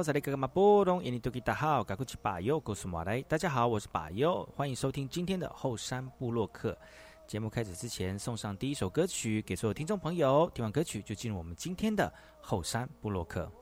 哎吼，这里哥哥马波东，印尼多吉大好，赶快去把右告诉马来。大家好，我是把右，欢迎收听今天的后山部落客。节目开始之前，送上第一首歌曲给所有听众朋友。听完歌曲，就进入我们今天的后山部落客。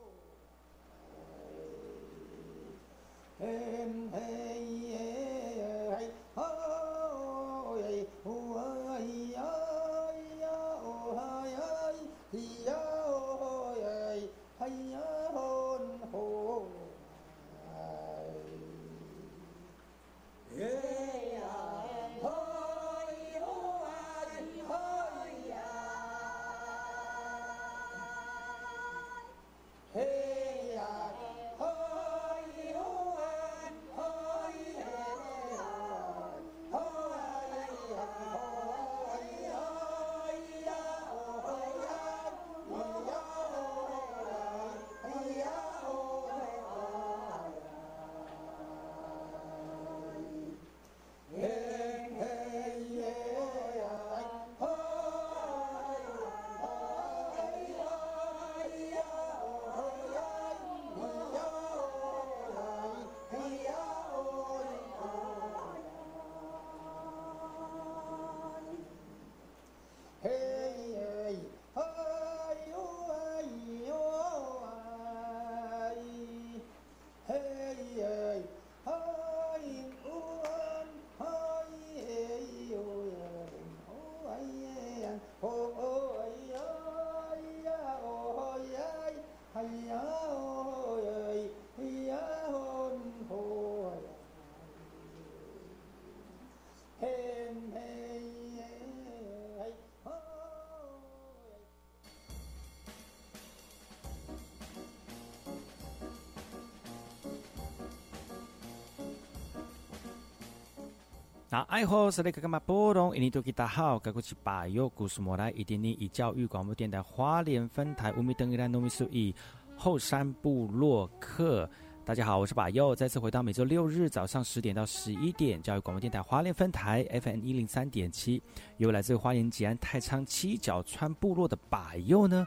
那爱好是那个干嘛波动？印尼多吉大好，该过去把右故事莫来，一点点以教育广播电台花莲分台乌米登伊兰糯米苏以后山部落客。大家好，我是把右，再次回到每周六日早上十点到十一点，教育广播电台花莲分台 FM 一零三点七，由来自花莲吉安太仓七角川部落的把右呢。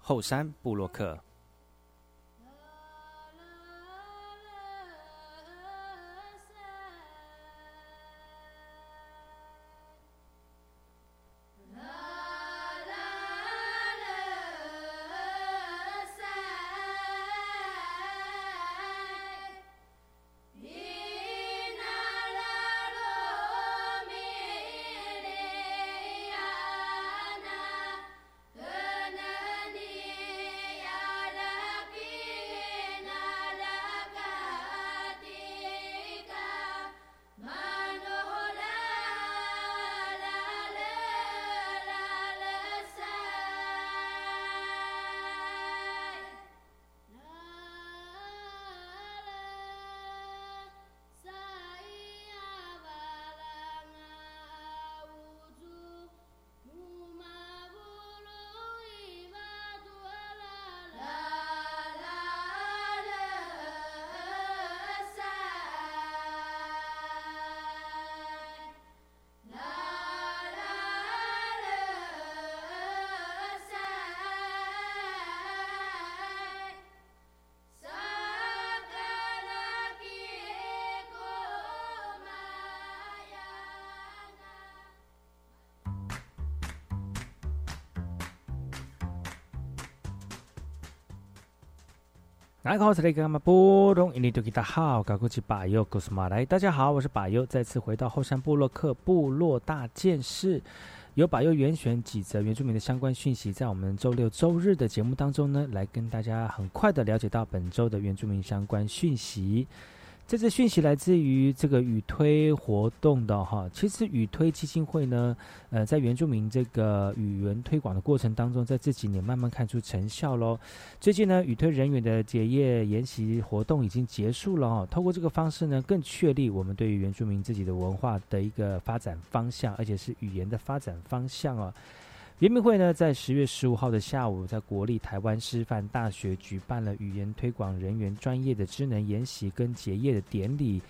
后山布洛克。大家好，我是马波东，印尼多吉达好，高古吉巴尤古斯马来。大家好，我是巴尤，再次回到后山部落克部落大件事，由巴优原选几则原住民的相关讯息，在我们周六周日的节目当中呢，来跟大家很快的了解到本周的原住民相关讯息。这次讯息来自于这个语推活动的哈，其实语推基金会呢，呃，在原住民这个语言推广的过程当中，在这几年慢慢看出成效喽。最近呢，语推人员的结业研习活动已经结束了哦，透过这个方式呢，更确立我们对于原住民自己的文化的一个发展方向，而且是语言的发展方向哦。联名会呢，在十月十五号的下午，在国立台湾师范大学举办了语言推广人员专业的智能研习跟结业的典礼。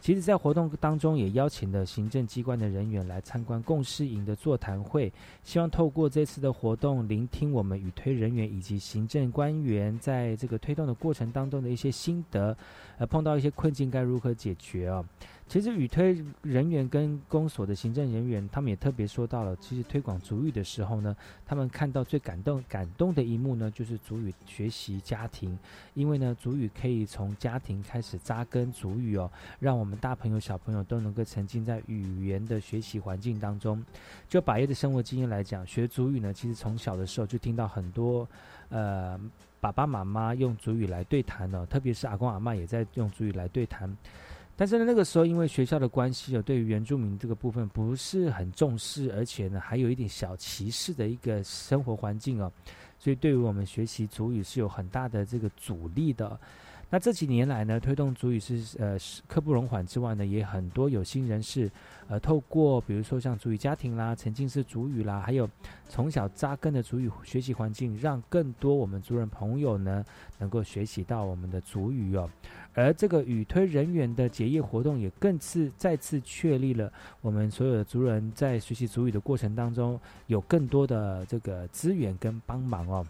其实，在活动当中，也邀请了行政机关的人员来参观共事营的座谈会，希望透过这次的活动，聆听我们语推人员以及行政官员在这个推动的过程当中的一些心得，呃，碰到一些困境该如何解决啊？其实语推人员跟公所的行政人员，他们也特别说到了，其实推广主语的时候呢，他们看到最感动感动的一幕呢，就是主语学习家庭，因为呢，主语可以从家庭开始扎根主语哦，让我们大朋友小朋友都能够沉浸在语言的学习环境当中。就百叶的生活经验来讲，学主语呢，其实从小的时候就听到很多呃爸爸妈妈用主语来对谈呢，特别是阿公阿妈也在用主语来对谈。但是呢，那个时候因为学校的关系哦，对于原住民这个部分不是很重视，而且呢，还有一点小歧视的一个生活环境哦，所以对于我们学习主语是有很大的这个阻力的。那这几年来呢，推动主语是呃刻不容缓之外呢，也很多有心人士。呃，透过比如说像主语家庭啦、沉浸式主语啦，还有从小扎根的主语学习环境，让更多我们族人朋友呢，能够学习到我们的主语哦。而这个语推人员的结业活动，也更次再次确立了我们所有的族人在学习主语的过程当中，有更多的这个资源跟帮忙哦。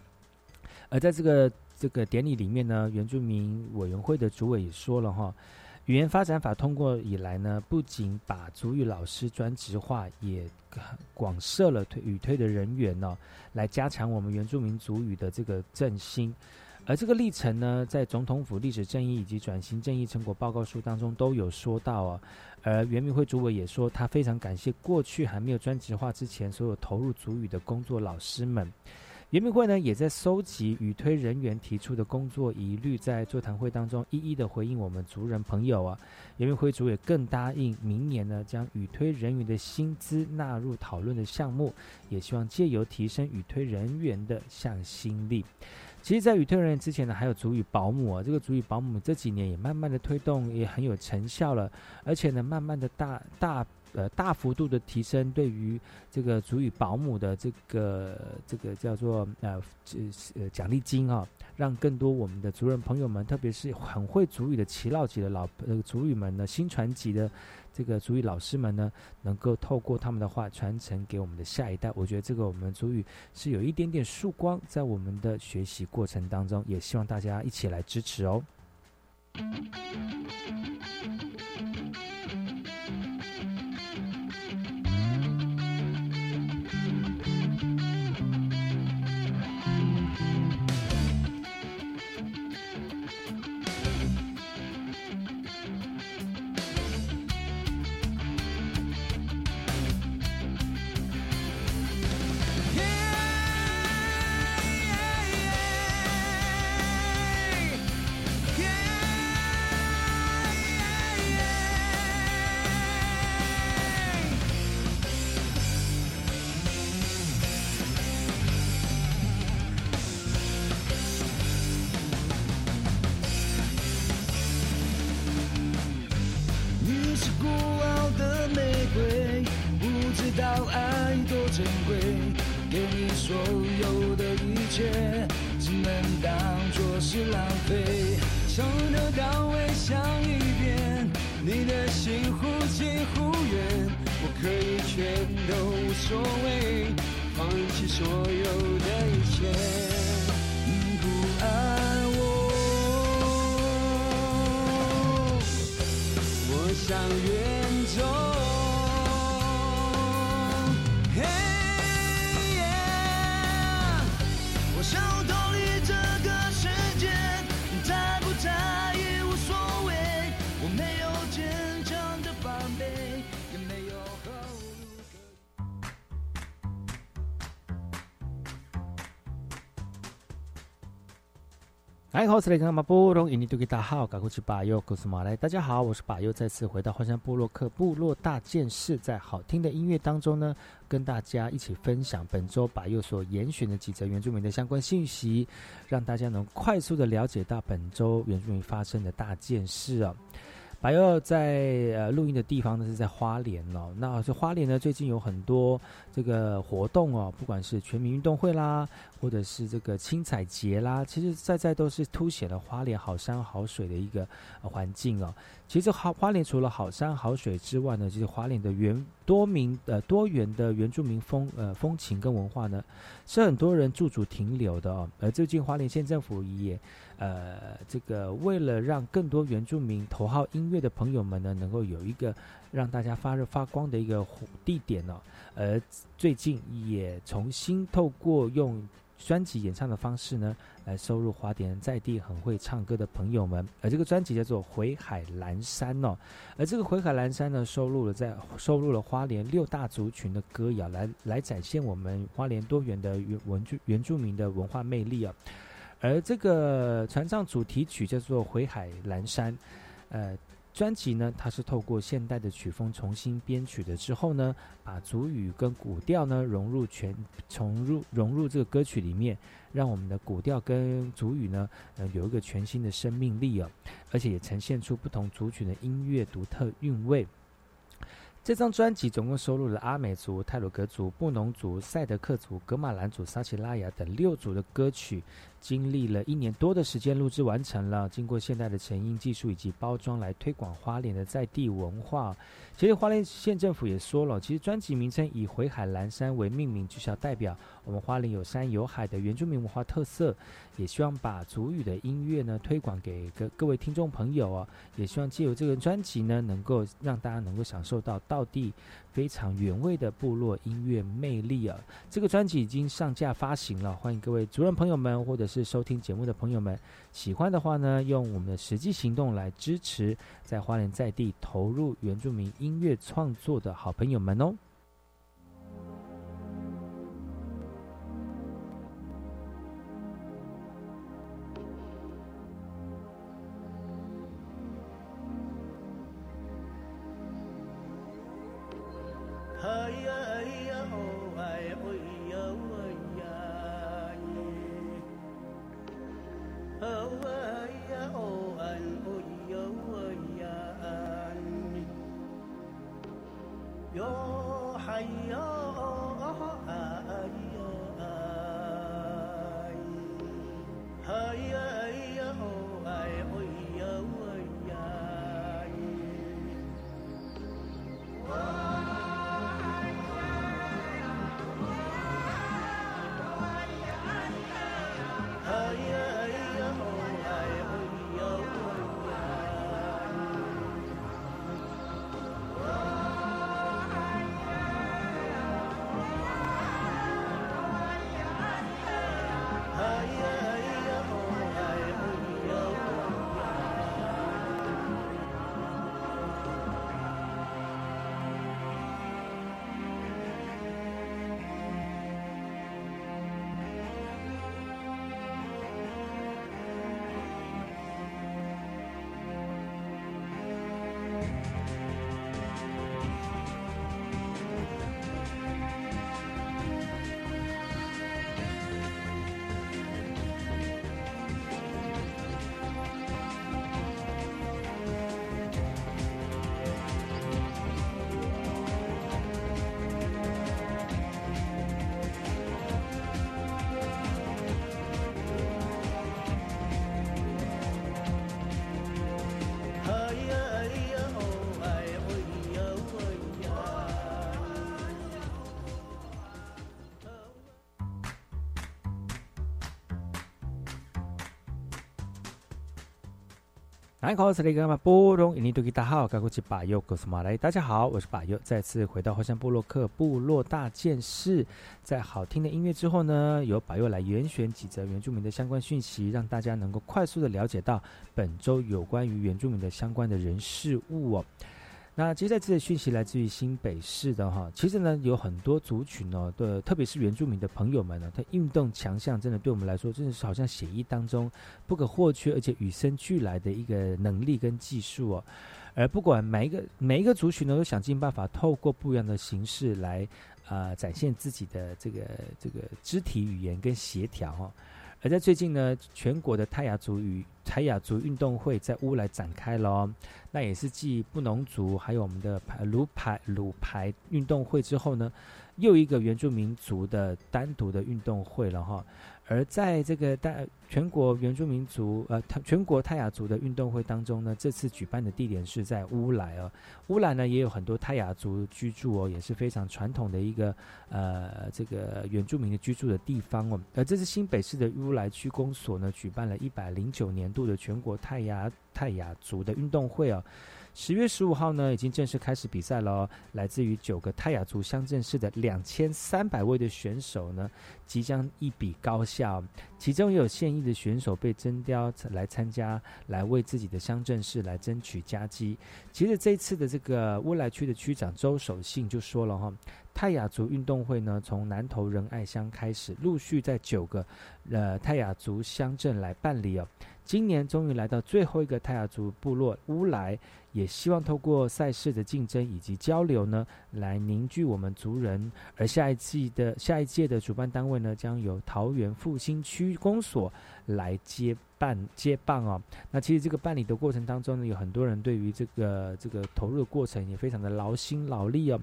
而在这个这个典礼里面呢，原住民委员会的主委也说了哈。语言发展法通过以来呢，不仅把主语老师专职化，也广设了推语推的人员呢，来加强我们原住民族语的这个振兴。而这个历程呢，在总统府历史正义以及转型正义成果报告书当中都有说到啊。而原民会主委也说，他非常感谢过去还没有专职化之前所有投入主语的工作老师们。原民会呢，也在收集与推人员提出的工作疑虑，在座谈会当中一一的回应我们族人朋友啊。原民会主也更答应明年呢，将与推人员的薪资纳入讨论的项目，也希望借由提升与推人员的向心力。其实，在与推人员之前呢，还有主语保姆啊，这个主语保姆这几年也慢慢的推动，也很有成效了，而且呢，慢慢的大大。呃，大幅度的提升对于这个主语保姆的这个这个叫做呃这呃奖励金啊，让更多我们的族人朋友们，特别是很会主语的耆老级的老呃主语们呢，新传级的这个主语老师们呢，能够透过他们的话传承给我们的下一代。我觉得这个我们主语是有一点点曙光在我们的学习过程当中，也希望大家一起来支持哦。哎，好，是雷克马布隆印尼土著大号，赶过去巴佑，古斯马来。大家好，我是巴佑，再次回到花山部落克部落大件事，在好听的音乐当中呢，跟大家一起分享本周巴佑所严选的几则原住民的相关信息，让大家能快速的了解到本周原住民发生的大件事啊。还要在呃录音的地方呢，是在花莲哦。那这花莲呢，最近有很多这个活动哦，不管是全民运动会啦，或者是这个青彩节啦，其实在在都是凸显了花莲好山好水的一个环境哦。其实花花莲除了好山好水之外呢，其实花莲的原多民呃多元的原住民风呃风情跟文化呢，是很多人驻足停留的哦。而最近花莲县政府也。呃，这个为了让更多原住民头号音乐的朋友们呢，能够有一个让大家发热发光的一个地点呢，而最近也重新透过用专辑演唱的方式呢，来收录华典在地很会唱歌的朋友们。而这个专辑叫做《回海蓝山》哦，而这个《回海蓝山》呢，收录了在收录了花莲六大族群的歌谣，来来展现我们花莲多元的原文住原住民的文化魅力啊。而这个传唱主题曲叫做《回海阑珊》，呃，专辑呢，它是透过现代的曲风重新编曲的之后呢，把主语跟古调呢融入全，重入融入这个歌曲里面，让我们的古调跟主语呢，呃，有一个全新的生命力哦，而且也呈现出不同族群的音乐独特韵味。这张专辑总共收录了阿美族、泰鲁格族、布农族、赛德克族、格马兰族、撒奇拉雅等六族的歌曲。经历了一年多的时间录制完成了，经过现代的成音技术以及包装来推广花莲的在地文化。其实花莲县政府也说了，其实专辑名称以“回海蓝山”为命名，就是要代表我们花莲有山有海的原住民文化特色。也希望把族语的音乐呢推广给各各位听众朋友啊，也希望借由这个专辑呢，能够让大家能够享受到道地非常原味的部落音乐魅力啊。这个专辑已经上架发行了，欢迎各位族人朋友们或者是收听节目的朋友们，喜欢的话呢，用我们的实际行动来支持在花莲在地投入原住民音乐创作的好朋友们哦。大家好，我是巴佑，再次回到花山部落克部落大件事。在好听的音乐之后呢，由巴佑来严选几则原住民的相关讯息，让大家能够快速的了解到本周有关于原住民的相关的人事物哦。那接下来这个讯息来自于新北市的哈，其实呢有很多族群哦，的特别是原住民的朋友们呢，他运动强项真的对我们来说真的是好像血液当中不可或缺，而且与生俱来的一个能力跟技术哦。而不管每一个每一个族群呢，都想尽办法透过不一样的形式来啊展现自己的这个这个肢体语言跟协调哈。而在最近呢，全国的泰雅族与泰雅族运动会在乌来展开了，那也是继布农族还有我们的排鲁排鲁排运动会之后呢，又一个原住民族的单独的运动会了哈。而在这个大全国原住民族呃全国泰雅族的运动会当中呢，这次举办的地点是在乌来哦。乌来呢也有很多泰雅族居住哦，也是非常传统的一个呃这个原住民的居住的地方哦。而这次新北市的乌来区公所呢，举办了一百零九年度的全国泰雅泰雅族的运动会哦。十月十五号呢，已经正式开始比赛了。来自于九个泰雅族乡镇市的两千三百位的选手呢，即将一比高下。其中也有现役的选手被征调来参加，来为自己的乡镇市来争取佳绩。其实这次的这个乌来区的区长周守信就说了哈，泰雅族运动会呢，从南投仁爱乡开始，陆续在九个呃泰雅族乡镇来办理哦。今年终于来到最后一个泰雅族部落乌来，也希望透过赛事的竞争以及交流呢，来凝聚我们族人。而下一季的下一届的主办单位呢，将由桃园复兴区公所来接办接棒哦。那其实这个办理的过程当中呢，有很多人对于这个这个投入的过程也非常的劳心劳力哦。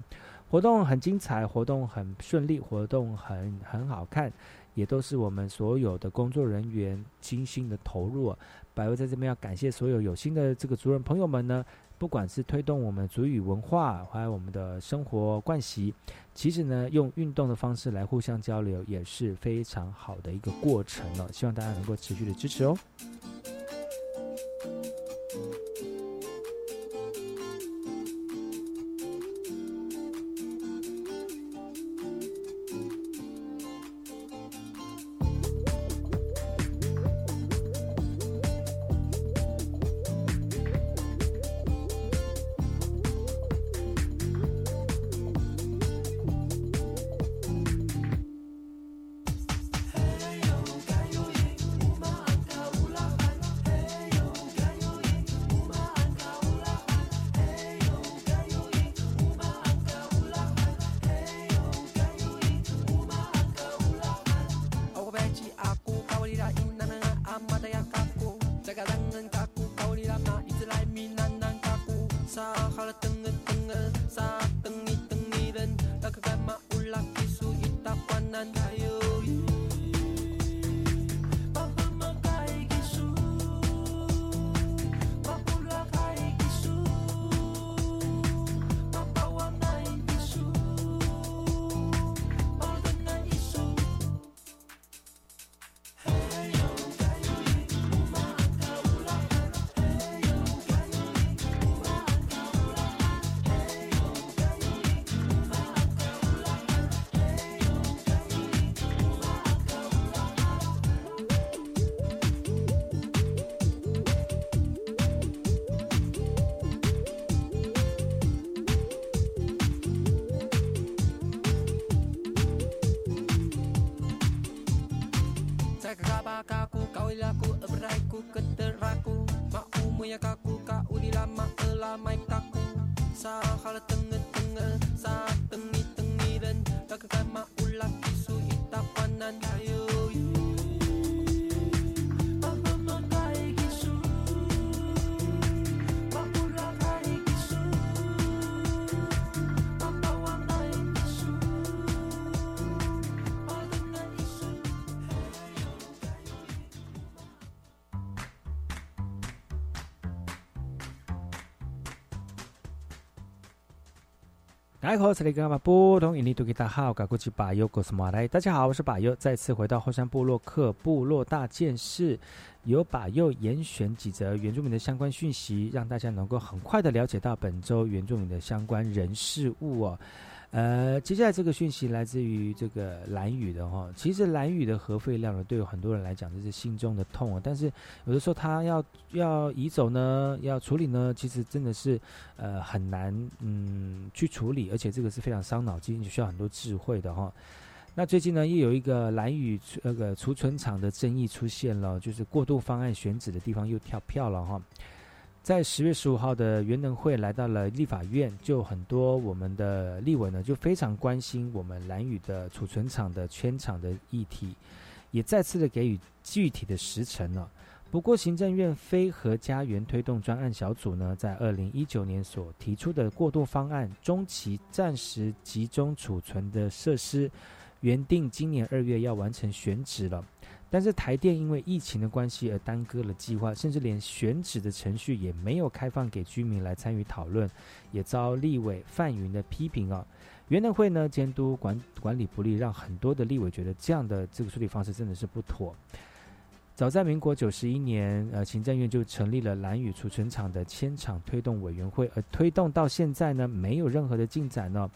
活动很精彩，活动很顺利，活动很很好看。也都是我们所有的工作人员精心的投入。百威在这边要感谢所有有心的这个族人朋友们呢，不管是推动我们族语文化，还有我们的生活惯习，其实呢，用运动的方式来互相交流，也是非常好的一个过程了。希望大家能够持续的支持哦。大家好，大家好，我是巴优，再次回到后山部落克部落大件事，由巴优严选几则原住民的相关讯息，让大家能够很快的了解到本周原住民的相关人事物哦。呃，接下来这个讯息来自于这个蓝雨的哈，其实蓝雨的核废料呢，对于很多人来讲这是心中的痛啊。但是有的时候他要要移走呢，要处理呢，其实真的是呃很难嗯去处理，而且这个是非常伤脑筋，需要很多智慧的哈。那最近呢，又有一个蓝雨那个储存厂的争议出现了，就是过渡方案选址的地方又跳票了哈。在十月十五号的元能会来到了立法院，就很多我们的立委呢就非常关心我们蓝宇的储存厂的圈厂的议题，也再次的给予具体的时程了。不过，行政院非核家园推动专案小组呢，在二零一九年所提出的过渡方案，中期暂时集中储存的设施，原定今年二月要完成选址了。但是台电因为疫情的关系而耽搁了计划，甚至连选址的程序也没有开放给居民来参与讨论，也遭立委范云的批评啊。元能会呢监督管管理不力，让很多的立委觉得这样的这个处理方式真的是不妥。早在民国九十一年，呃，行政院就成立了蓝雨储存厂的迁厂推动委员会，而推动到现在呢，没有任何的进展呢。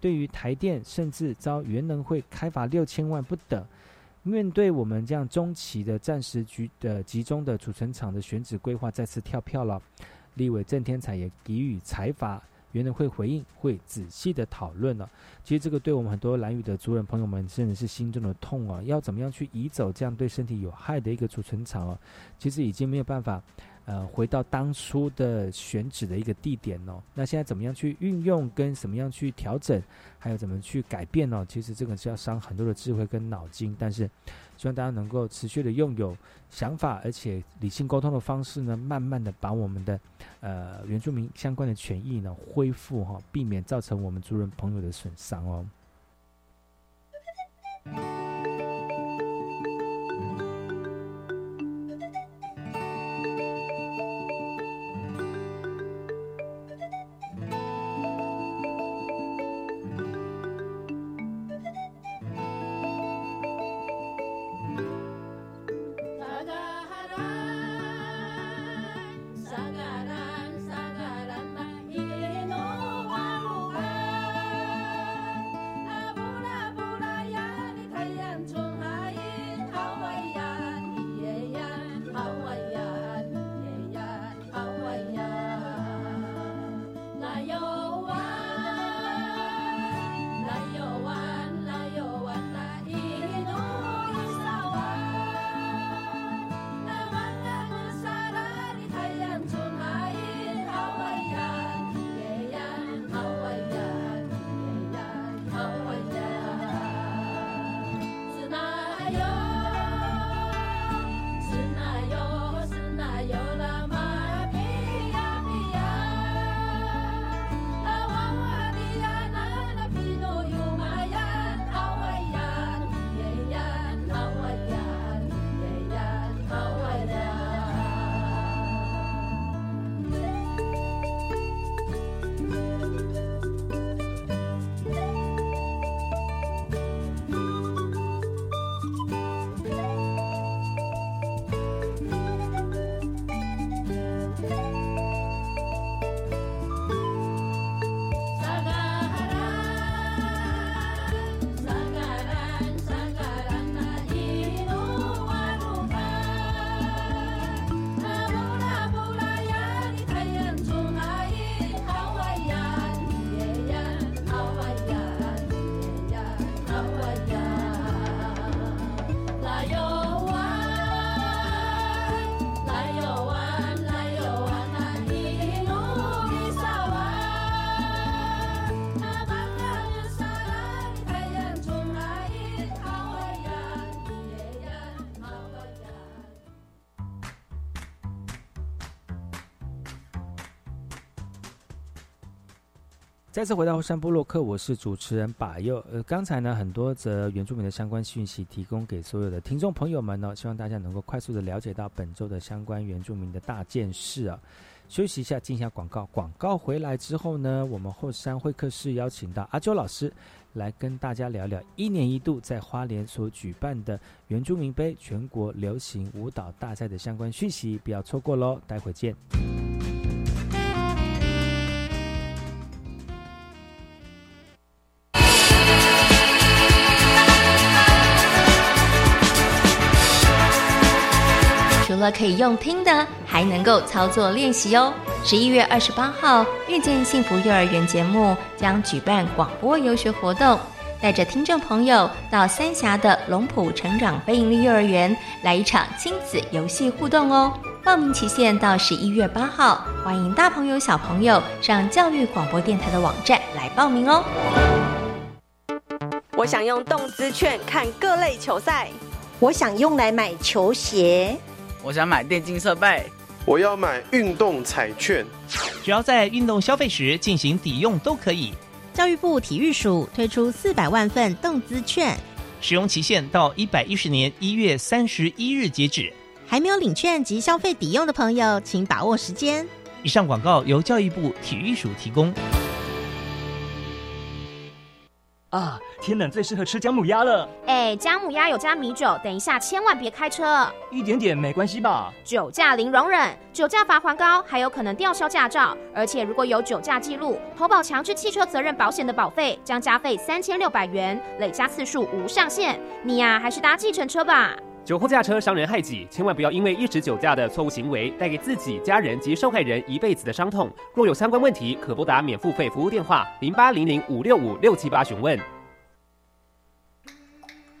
对于台电，甚至遭元能会开罚六千万不等。面对我们这样中期的暂时局的集中的储存厂的选址规划再次跳票了，立委郑天才也给予裁罚，原能会回应，会仔细的讨论了。其实这个对我们很多蓝屿的族人朋友们甚至是心中的痛啊！要怎么样去移走这样对身体有害的一个储存场啊？其实已经没有办法。呃，回到当初的选址的一个地点哦，那现在怎么样去运用，跟怎么样去调整，还有怎么去改变呢？其实这个是要伤很多的智慧跟脑筋，但是希望大家能够持续的拥有想法，而且理性沟通的方式呢，慢慢的把我们的呃原住民相关的权益呢恢复哈，避免造成我们族人朋友的损伤哦。再次回到后山部落克，我是主持人把右。呃，刚才呢，很多则原住民的相关讯息提供给所有的听众朋友们呢，希望大家能够快速的了解到本周的相关原住民的大件事啊。休息一下，进一下广告。广告回来之后呢，我们后山会客室邀请到阿周老师来跟大家聊聊一年一度在花莲所举办的原住民杯全国流行舞蹈大赛的相关讯息，不要错过喽。待会见。了可以用听的，还能够操作练习哦。十一月二十八号，遇见幸福幼儿园节目将举办广播游学活动，带着听众朋友到三峡的龙浦成长非营利幼儿园来一场亲子游戏互动哦。报名期限到十一月八号，欢迎大朋友小朋友上教育广播电台的网站来报名哦。我想用动资券看各类球赛，我想用来买球鞋，我想买电竞设备，我要买运动彩券，只要在运动消费时进行抵用都可以。教育部体育署推出四百万份动资券，使用期限到一百一十年一月三十一日截止。还没有领券及消费抵用的朋友，请把握时间。以上广告由教育部体育署提供。啊，天冷最适合吃姜母鸭了。哎，姜母鸭有加米酒，等一下千万别开车。一点点没关系吧？酒驾零容忍，酒驾罚还高，还有可能吊销驾照。而且如果有酒驾记录，投保强制汽车责任保险的保费将加费三千六百元，累加次数无上限。你呀，还是搭计程车吧。酒后驾车伤人害己，千万不要因为一时酒驾的错误行为，带给自己、家人及受害人一辈子的伤痛。若有相关问题，可拨打免付费服务电话零八零零五六五六七八询问。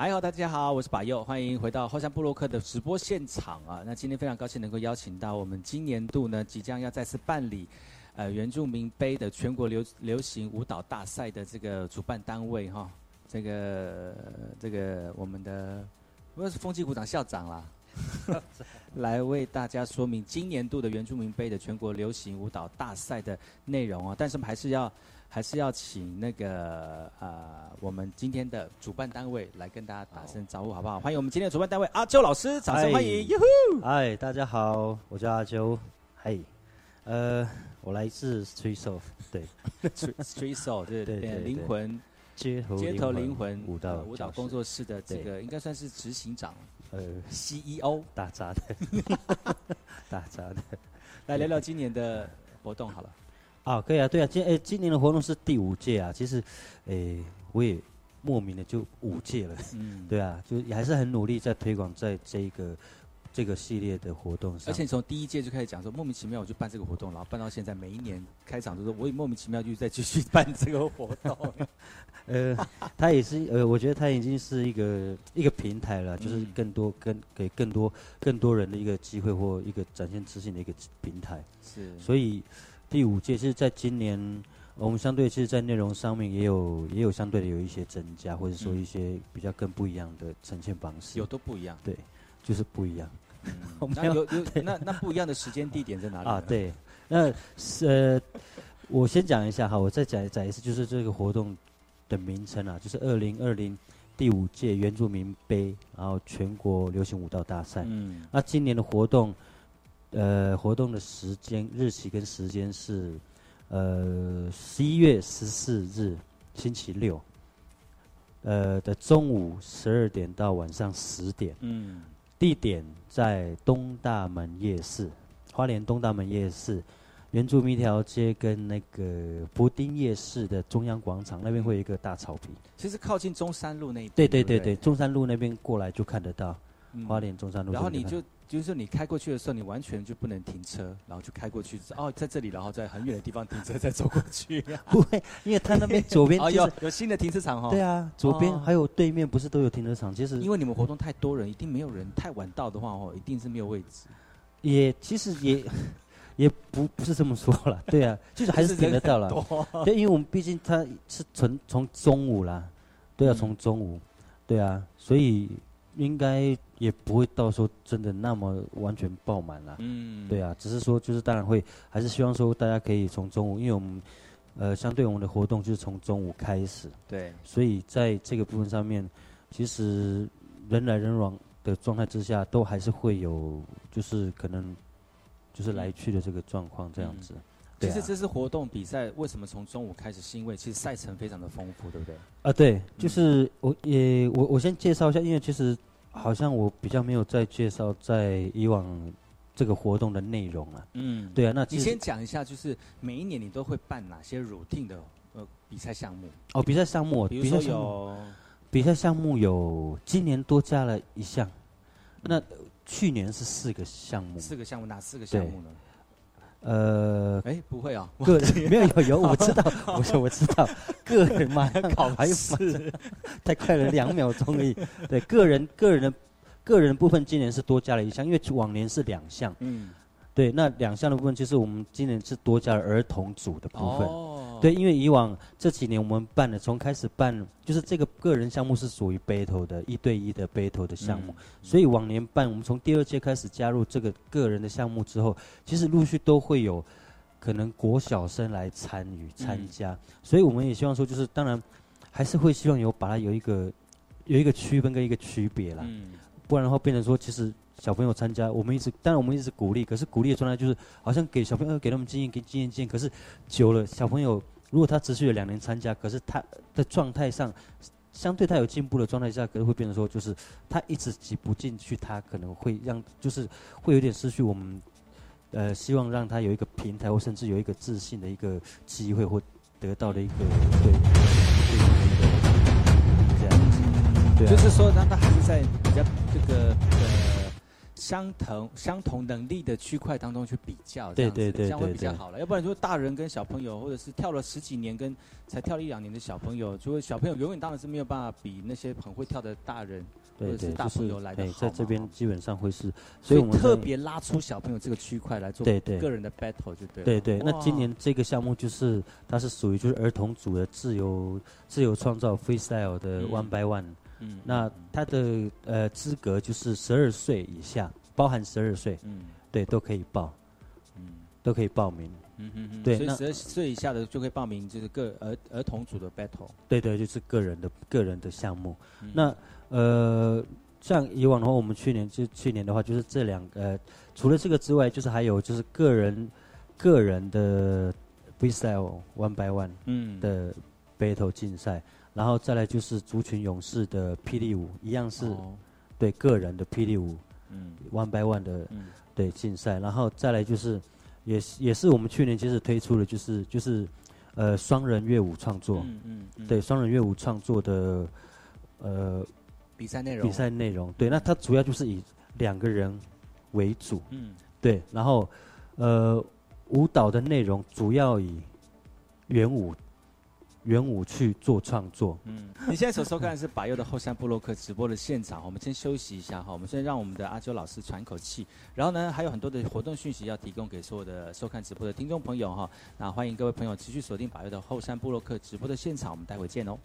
哎好，大家好，我是把右，欢迎回到后山部落克的直播现场啊。那今天非常高兴能够邀请到我们今年度呢即将要再次办理，呃原住民杯的全国流流行舞蹈大赛的这个主办单位哈，这个这个我们的我是风纪股长校长啦，来为大家说明今年度的原住民杯的全国流行舞蹈大赛的内容啊。但是我们还是要。还是要请那个呃，我们今天的主办单位来跟大家打声招呼，好不好？欢迎我们今天的主办单位阿秋老师，掌声欢迎！哟呼！嗨，大家好，我叫阿秋，嗨，呃，我来自 Street Soul，对，Street Soul，对对对，灵魂街头街头灵魂舞蹈舞蹈工作室的这个应该算是执行长，呃，CEO，打杂的，打杂的，来聊聊今年的活动好了。啊，可以啊，对啊，今诶今年的活动是第五届啊，其实，诶我也莫名的就五届了，嗯，对啊，就也还是很努力在推广在这个这个系列的活动上。而且从第一届就开始讲说莫名其妙我就办这个活动，然后办到现在每一年开场都说我也莫名其妙就在继续 办这个活动。呃，他也是呃，我觉得他已经是一个一个平台了，就是更多跟给更多更多人的一个机会或一个展现自信的一个平台。是，所以。第五届是在今年，我们相对是在内容上面也有也有相对的有一些增加，或者说一些比较更不一样的呈现方式。有都不一样，对，就是不一样。那有有 那那不一样的时间地点在哪里啊？对，那是呃，我先讲一下哈，我再讲讲一次，就是这个活动的名称啊，就是二零二零第五届原住民杯，然后全国流行舞蹈大赛。嗯，那今年的活动。呃，活动的时间、日期跟时间是，呃，十一月十四日星期六，呃的中午十二点到晚上十点。嗯。地点在东大门夜市，花莲东大门夜市，原住民条街跟那个布丁夜市的中央广场那边会有一个大草坪。其实靠近中山路那一边。对对对对，中山路那边过来就看得到，花莲中山路。然后你就。就是说你开过去的时候，你完全就不能停车，然后就开过去，哦，在这里，然后在很远的地方停车，再走过去。不会，因为他那边左 边哦有有新的停车场哈。对啊，左边还有对面不是都有停车场？其实因为你们活动太多人，一定没有人太晚到的话哦，一定是没有位置。也其实也 也不不是这么说了，对啊，就是还是停得到了。对，因为我们毕竟他是从从中午啦，都要从中午，对啊，所以。应该也不会到时候真的那么完全爆满了。嗯，对啊，只是说就是当然会，还是希望说大家可以从中午，因为我们呃相对我们的活动就是从中午开始。对。所以在这个部分上面，其实人来人往的状态之下，都还是会有就是可能就是来去的这个状况这样子。其实这次活动比赛为什么从中午开始？是因为其实赛程非常的丰富，对不对？啊，对，就是我也我我先介绍一下，因为其实好像我比较没有在介绍在以往这个活动的内容啊。嗯，对啊，那你先讲一下，就是每一年你都会办哪些 routine 的呃比赛项目？哦，比赛项目，比如说有比赛项目有今年多加了一项，那去年是四个项目，四个项目哪四个项目呢？呃，哎，不会啊，个人没有有有，我知道，我说我知道，个人嘛，考还是太快了，两秒钟而已。对，个人个人的个人部分今年是多加了一项，因为往年是两项。嗯。对，那两项的部分，其实我们今年是多加了儿童组的部分。哦。对，因为以往这几年我们办的，从开始办，就是这个个人项目是属于 battle 的一对一的 battle 的项目，所以往年办，我们从第二届开始加入这个个人的项目之后，其实陆续都会有可能国小生来参与参加，所以我们也希望说，就是当然还是会希望有把它有一个有一个区分跟一个区别啦，不然的话变成说其实。小朋友参加，我们一直，当然我们一直鼓励，可是鼓励的状态就是，好像给小朋友给他们经验，给经验经验。可是久了，小朋友如果他持续了两年参加，可是他的状态上，相对他有进步的状态下，可能会变成说，就是他一直挤不进去，他可能会让，就是会有点失去我们，呃，希望让他有一个平台，或甚至有一个自信的一个机会，或得到的一个对，对，就是说让他还是在比较这个呃。相同相同能力的区块当中去比较，对对对这样会比较好了。要不然说大人跟小朋友，或者是跳了十几年跟才跳了一两年的小朋友，就会小朋友永远当然是没有办法比那些很会跳的大人或者是大朋友来的好。在这边基本上会是，所以我们特别拉出小朋友这个区块来做对对个人的 battle 就对。对对，那今年这个项目就是它是属于就是儿童组的自由自由创造 freestyle 的 one by one。嗯，那他的呃资格就是十二岁以下，包含十二岁，嗯，对，都可以报，嗯，都可以报名，嗯嗯嗯，对，所以十二岁以下的就可以报名，就是个儿儿童组的 battle，对对，就是个人的个人的项目。那呃，像以往的话，我们去年就去年的话，就是这两个，除了这个之外，就是还有就是个人个人的 freestyle one by one 嗯。的 battle 竞赛。然后再来就是族群勇士的霹雳舞，一样是对个人的霹雳舞，嗯，one by one 的对竞赛。然后再来就是，也也是我们去年其实推出的，就是就是呃双人乐舞创作，嗯嗯，对双人乐舞创作的呃比赛内容，比赛内容，对，那它主要就是以两个人为主，嗯，对，然后呃舞蹈的内容主要以圆舞。元武去做创作。嗯，你现在所收看的是百佑的后山部落克直播的现场。我们先休息一下哈，我们先让我们的阿周老师喘口气。然后呢，还有很多的活动讯息要提供给所有的收看直播的听众朋友哈。那欢迎各位朋友持续锁定百佑的后山部落克直播的现场，我们待会见哦。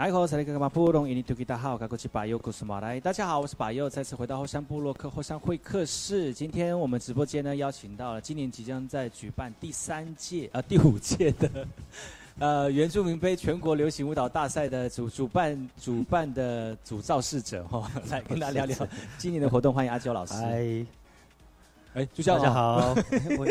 来好，来干嘛？布隆，印尼土吉大好，我是巴佑，古斯马来。大家好，我是巴佑，再次回到后山部落克后山会客室。今天我们直播间呢，邀请到了今年即将在举办第三届啊第五届的 呃原住民杯全国流行舞蹈大赛的主主办主办的主造事者哈，来跟大家聊聊 今年的活动。欢迎阿娇老师。嗨。哎，就这样大家好，我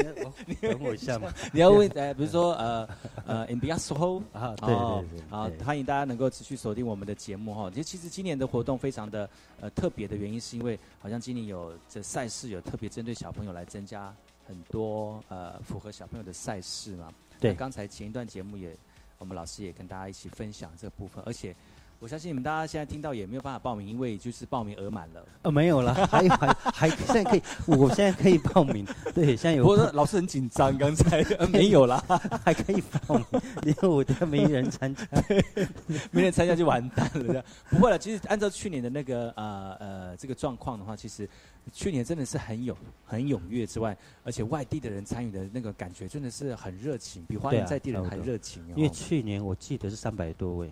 等我一下嘛。你要问，呃，比如说，呃，呃，In b i a s o 啊，对对对，啊，欢迎大家能够持续锁定我们的节目哈。其实，其实今年的活动非常的呃特别的原因，是因为好像今年有这赛事有特别针对小朋友来增加很多呃符合小朋友的赛事嘛。对，刚才前一段节目也，我们老师也跟大家一起分享这个部分，而且。我相信你们大家现在听到也没有办法报名，因为就是报名额满了。呃，没有了，还有还还现在可以，我现在可以报名。对，现在有。我说老师很紧张，刚才 没有了，还可以报名，因为我家没人参加，没人参加就完蛋了。不会了，其实按照去年的那个呃呃这个状况的话，其实去年真的是很踊很踊跃之外，而且外地的人参与的那个感觉真的是很热情，比花莲在地人还热情。因为去年我记得是三百多位。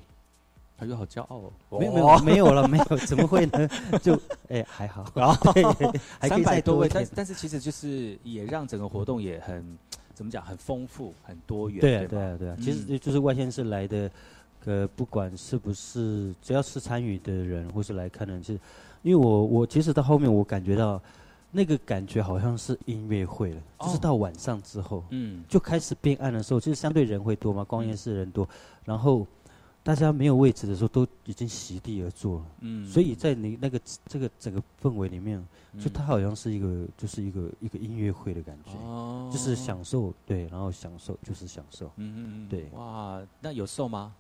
他就好骄傲哦，没有没有 没有了没有，怎么会呢？就 哎还好，然后三百多位，但但是其实就是也让整个活动也很怎么讲，很丰富，很多元。对啊对啊对啊，其实就是外县市来的，呃，不管是不是只要是参与的人或是来看的人，其实因为我我其实到后面我感觉到那个感觉好像是音乐会了，就是到晚上之后，嗯，就开始变暗的时候，其实相对人会多嘛，光夜市人多，然后。大家没有位置的时候，都已经席地而坐了。嗯，所以在你那个这个整个氛围里面，就它好像是一个，就是一个一个音乐会的感觉。哦，就是享受，对，然后享受就是享受。嗯嗯嗯，对。哇，那有瘦吗？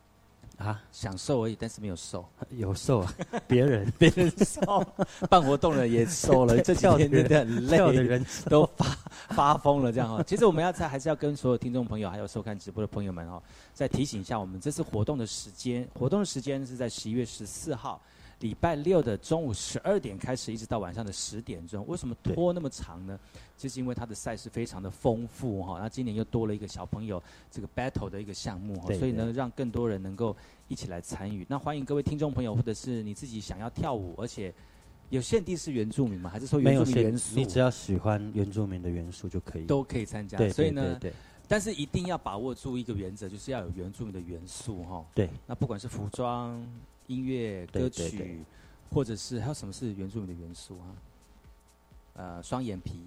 啊，想瘦而已，但是没有瘦，有瘦啊，别人？别人瘦，办活动了也瘦了，这几天真的很累的人。都发发疯了，这样哈。其实我们要在还是要跟所有听众朋友还有收看直播的朋友们哦，再提醒一下，我们这次活动的时间，活动的时间是在十一月十四号。礼拜六的中午十二点开始，一直到晚上的十点钟。为什么拖那么长呢？就是因为它的赛事非常的丰富哈。那今年又多了一个小朋友这个 battle 的一个项目哈，所以呢，让更多人能够一起来参与。那欢迎各位听众朋友，或者是你自己想要跳舞，而且有限定是原住民吗？还是说原住民元素？你只要喜欢原住民的元素就可以，都可以参加。所以呢，但是一定要把握住一个原则，就是要有原住民的元素哈。对，那不管是服装。音乐歌曲，或者是还有什么是原住民的元素啊？呃，双眼皮，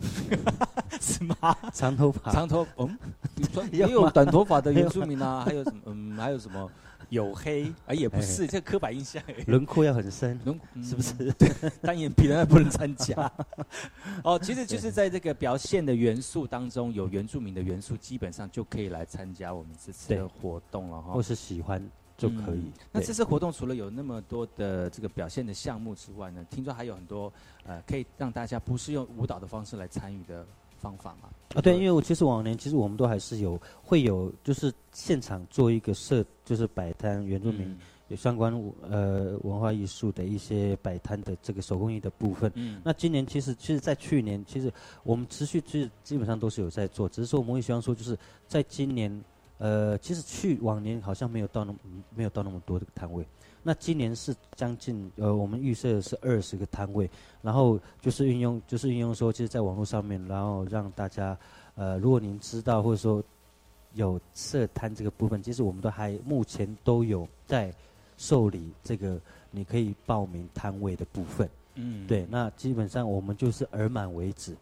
是吗？长头发，长头，嗯，也有短头发的原住民啊，还有什么？嗯，还有什么？黝黑？啊，也不是，这刻板印象。轮廓要很深，轮是不是？单眼皮的不能参加。哦，其实就是在这个表现的元素当中，有原住民的元素，基本上就可以来参加我们这次的活动了哈。或是喜欢。就可以。那这次活动除了有那么多的这个表现的项目之外呢，听说还有很多呃，可以让大家不是用舞蹈的方式来参与的方法嘛？啊，对，因为我其实往年其实我们都还是有会有，就是现场做一个设，就是摆摊，原住民有相关呃文化艺术的一些摆摊的这个手工艺的部分。嗯。那今年其实其实，在去年其实我们持续其实基本上都是有在做，只是说我们也希望说，就是在今年。呃，其实去往年好像没有到那么没有到那么多的摊位，那今年是将近呃，我们预设是二十个摊位，然后就是运用就是运用说，其实在网络上面，然后让大家呃，如果您知道或者说有设摊这个部分，其实我们都还目前都有在受理这个你可以报名摊位的部分。嗯，对，那基本上我们就是耳满为止，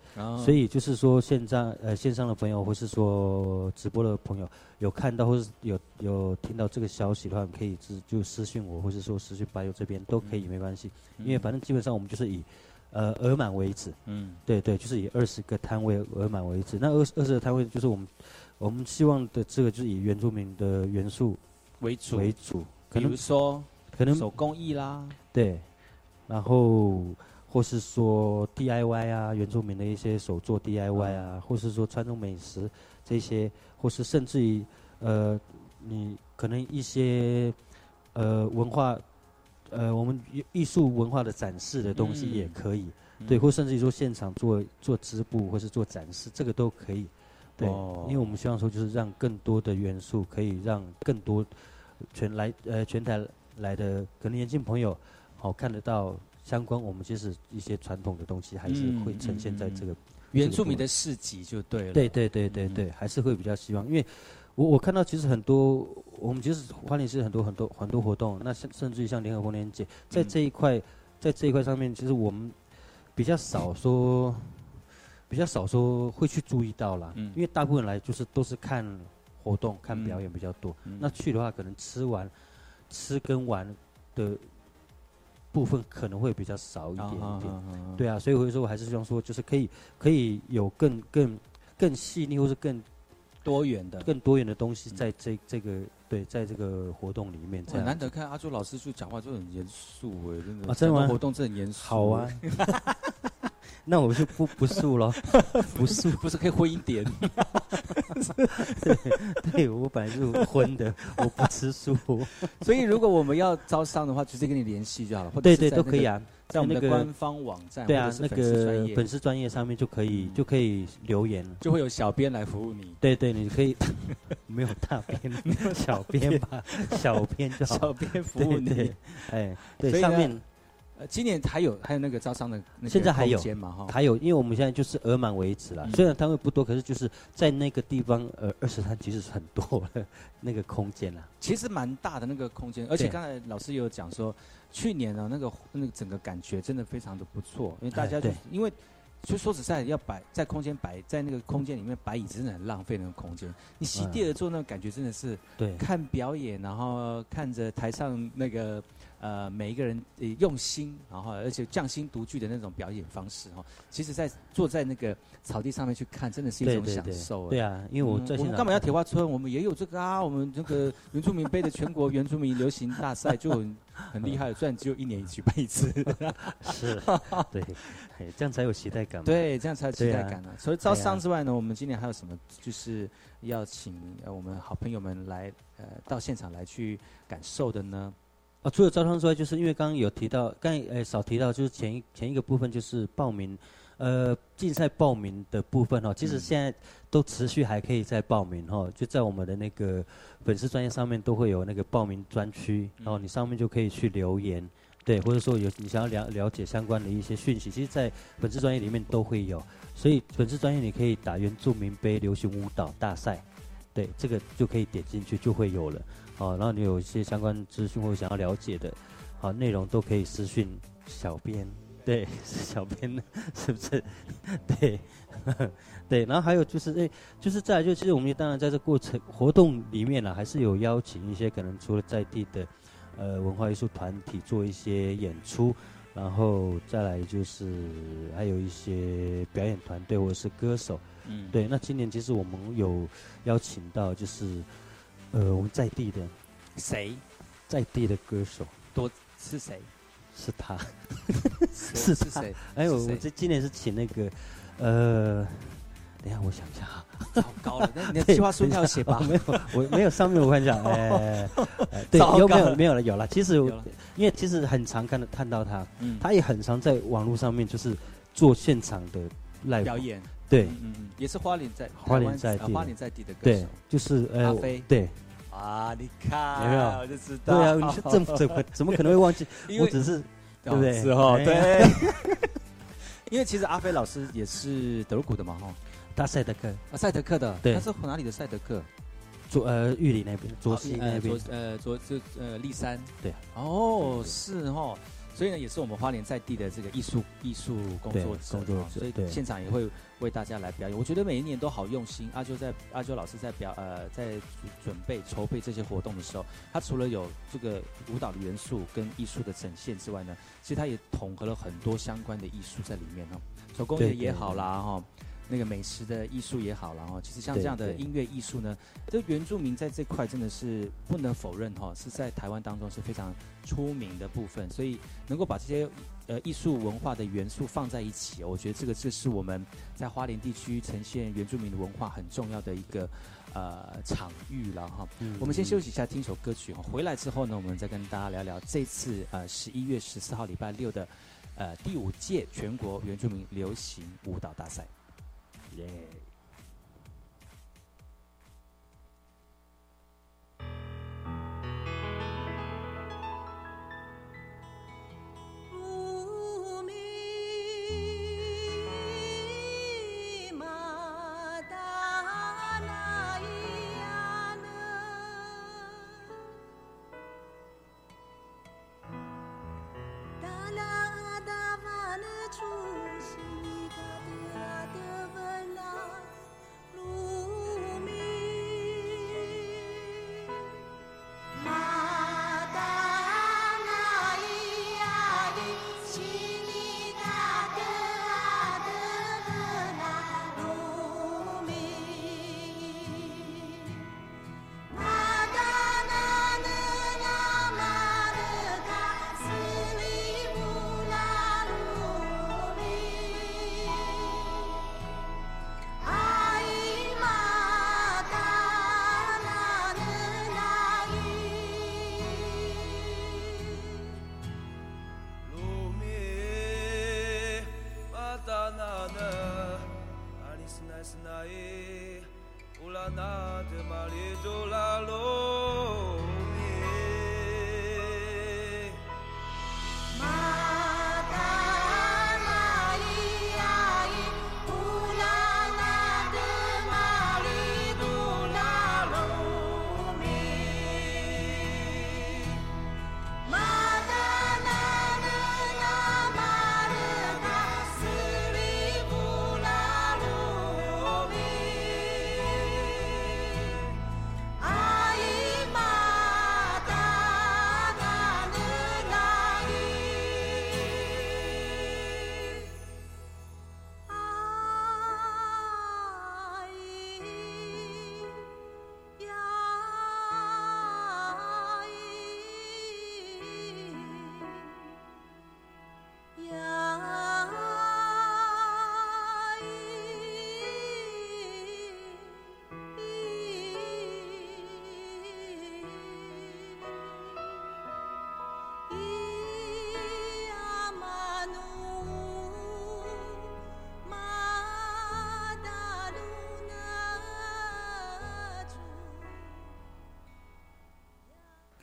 所以就是说，现在呃线上的朋友或是说直播的朋友有看到或是有有听到这个消息的话，可以直就私信我，或是说私信白友这边都可以，没关系，因为反正基本上我们就是以呃耳满为止，嗯，对对，就是以二十个摊位耳满为止。那二二十个摊位就是我们我们希望的这个就是以原住民的元素为主。为主，比如说可能手工艺啦，对。然后，或是说 DIY 啊，原住民的一些手作 DIY 啊，或是说传统美食这些，或是甚至于呃，你可能一些呃文化，呃我们艺术文化的展示的东西也可以，对，或甚至于说现场做做织布或是做展示，这个都可以，对，因为我们希望说就是让更多的元素可以让更多全来呃全台来的可能年轻朋友，好、看得到相关我们其实一些传统的东西，还是嗯会呈现在这个、原住民的市集就对了。对对对对对，还是会比较希望，因为我我看到其实很多我们其实花莲是很多很多很多活动，那甚甚至于像联合丰年节，在嗯。这一块、在这一块上面，其实我们比较少说。比较少说会去注意到啦，嗯。因为大部分人来就是都是看活动、看嗯。表演比较多。嗯。那去的话，可能吃完、吃跟玩的部分可能会比较少一点点。对啊，所以我就说我还是希望说，就是可以可以有更更更细腻，或是更多元的、更多元的东西在这这个对，在这个活动里面。很难得看阿朱老师就讲话就很严肃哎，真的。啊真的吗整个活动真的很严肃。好啊，那我就不不素了，不素 不是可以荤一点。对，对我本来是荤的，我不吃素。所以如果我们要招商的话，直接跟你联系就好了，或者对对都可以啊，在我们的官方网站对啊，那个粉丝专业上面就可以就可以留言了，就会有小编来服务你。对对，你可以 没有大编，小编吧，小编就好，小编服务你哎，对上面。呃，今年还有还有那个招商的那现在还有间嘛哈，还有，因为我们现在就是额满为止了。嗯。虽然单位不多，可是就是在那个地方，呃，二十三其实是很多了，那个空间啦。其实蛮大的那个空间，而且刚才老师也有讲说，去年呢那个那个整个感觉真的非常的不错，因为大家就哎因为就说实在，要摆在空间摆在那个空间里面摆椅子，真的很浪费那个空间。你席地而坐那个感觉真的是，对。看表演，然后看着台上那个呃每一个人呃用心，然后而且匠心独具的那种表演方式哈，其实在坐在那个草地上面去看，真的是一种享受。对啊因为我我们干嘛要铁花村？我们也有这个啊，我们这个原住民杯的全国原住民流行大赛就很很厉害，虽然只有一年举办一次。是，对，哎这样才有期待感嘛。对，这样才有期待感啊、除了招商之外呢，我们今年还有什么？就是要请呃我们好朋友们来呃到现场来去感受的呢？啊，除了招商之外，就是因为刚刚有提到，刚才呃少提到，就是前一前一个部分就是报名，呃，竞赛报名的部分哦，其实嗯。现在都持续还可以再报名哦，就在我们的那个粉丝专业上面都会有那个报名专区，然后你上面就可以去留言，对，或者说有你想要了了解相关的一些讯息，其实，在粉丝专业里面都会有，所以粉丝专业你可以打原住民杯流行舞蹈大赛，对，这个就可以点进去就会有了。好，然后你有一些相关资讯或想要了解的，好内容都可以私讯小编，对，是 小编，是不是？对，对，然后还有就是，哎，就是再来就其实我们当然在这过程活动里面呢，还是有邀请一些可能除了在地的呃文化艺术团体做一些演出，然后再来就是还有一些表演团队或者是歌手，嗯。对，那今年其实我们有邀请到就是。呃，我们在地的谁？在地的歌手。多是谁？是他，是是谁？哎，我我这今年是请那个，呃，等一下我想一下啊，糟糕了，那 你的对计划书要写吧？哦没有，我没有上面我看一下，哎，哎对，有没有没有了有了，其实因为其实很常看到看到他，嗯。他也很常在网络上面就是做现场的 live 表演，对嗯嗯，也是花莲在花莲台湾在地花莲在地的歌对，，就是呃阿飞对。啊，你看有没有我就知道，对啊，你是怎么怎么怎么可能会忘记？我只是对不对？是哦，对。因为其实阿飞老师也是德鲁古的嘛，哈，他赛德克，啊，赛德克的，他是哪里的赛德克？左呃玉里那边，左西那边左，呃左就呃立山，对，哦，是哦，所以呢，也是我们花莲在地的这个艺术艺术工作者，工作者哦所以现场也会为大家来表演。我觉得每一年都好用心。阿秋在阿秋老师在表呃在准备筹备这些活动的时候，他除了有这个舞蹈的元素跟艺术的呈现之外呢，其实他也统合了很多相关的艺术在里面哦，手工业对也好啦哈。那个美食的艺术也好了，哈，其实像这样的音乐艺术呢，这原住民在这块真的是不能否认哈，是在台湾当中是非常出名的部分，所以能够把这些呃艺术文化的元素放在一起，我觉得这个这是我们在花莲地区呈现原住民的文化很重要的一个呃场域了哈。嗯我们先休息一下，听首歌曲哈。回来之后呢，我们再跟大家聊聊这次呃十一月十四号礼拜六的呃第五届全国原住民流行舞蹈大赛。Yeah. Anna de 罗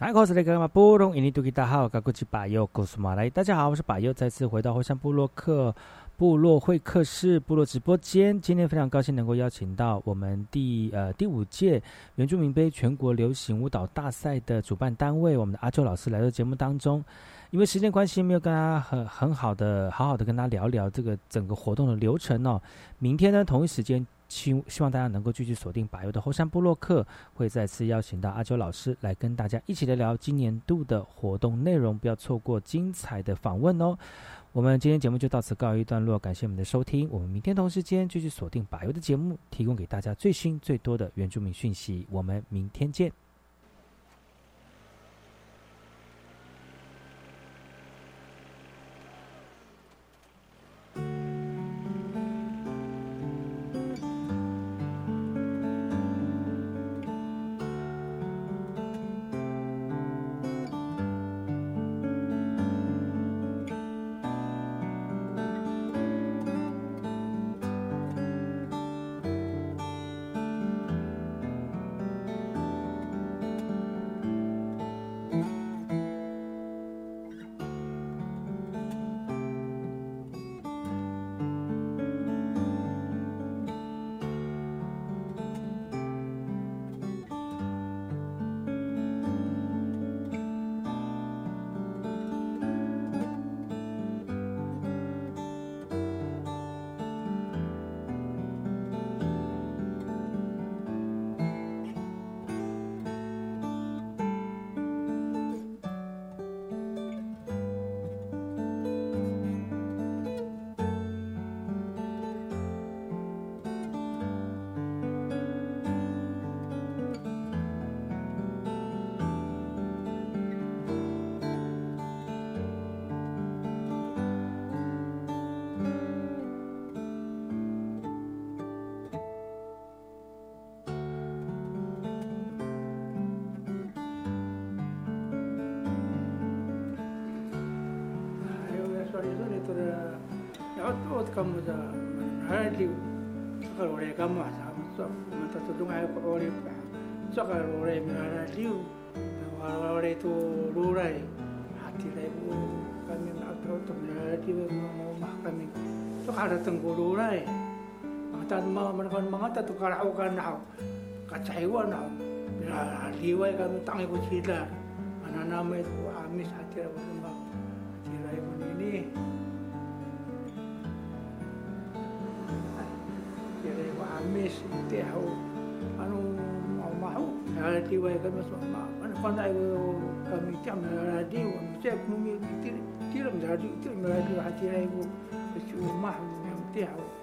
大家好，我是巴佑，古苏马来。大家好，我是巴佑，再次回到火山部落克部落会客室部落直播间。今天非常高兴能够邀请到我们第呃第五届原住民杯全国流行舞蹈大赛的主办单位，我们的阿秋老师来到节目当中。因为时间关系，没有跟他很很好的好好的跟他聊聊这个整个活动的流程哦。明天呢，同一时间。希希望大家能够继续锁定百优的后山部落客，会再次邀请到阿九老师来跟大家一起来聊今年度的活动内容，不要错过精彩的访问哦。我们今天节目就到此告一段落，感谢我们的收听，我们明天同时间继续锁定百优的节目，提供给大家最新最多的原住民讯息。我们明天见。the outcome of the hardly saka ore kama sa so mata tudung ay ore pa saka ore mara liu wala ore tu rurai hati lebu kami atro tu mara liu kami so kada tenggu rurai mata ma merkan mangata tu karau kan hau liu kami tangi ku cita ananama itu amis hati lebu hati lebu ini mes te hau anu mau mau ala ti wa ka mas ma anu pan dai wa ka mi ti am ala di wa te ku mi ti ti ram da di ti ram da di ha ti ai wa ma ha mi te hau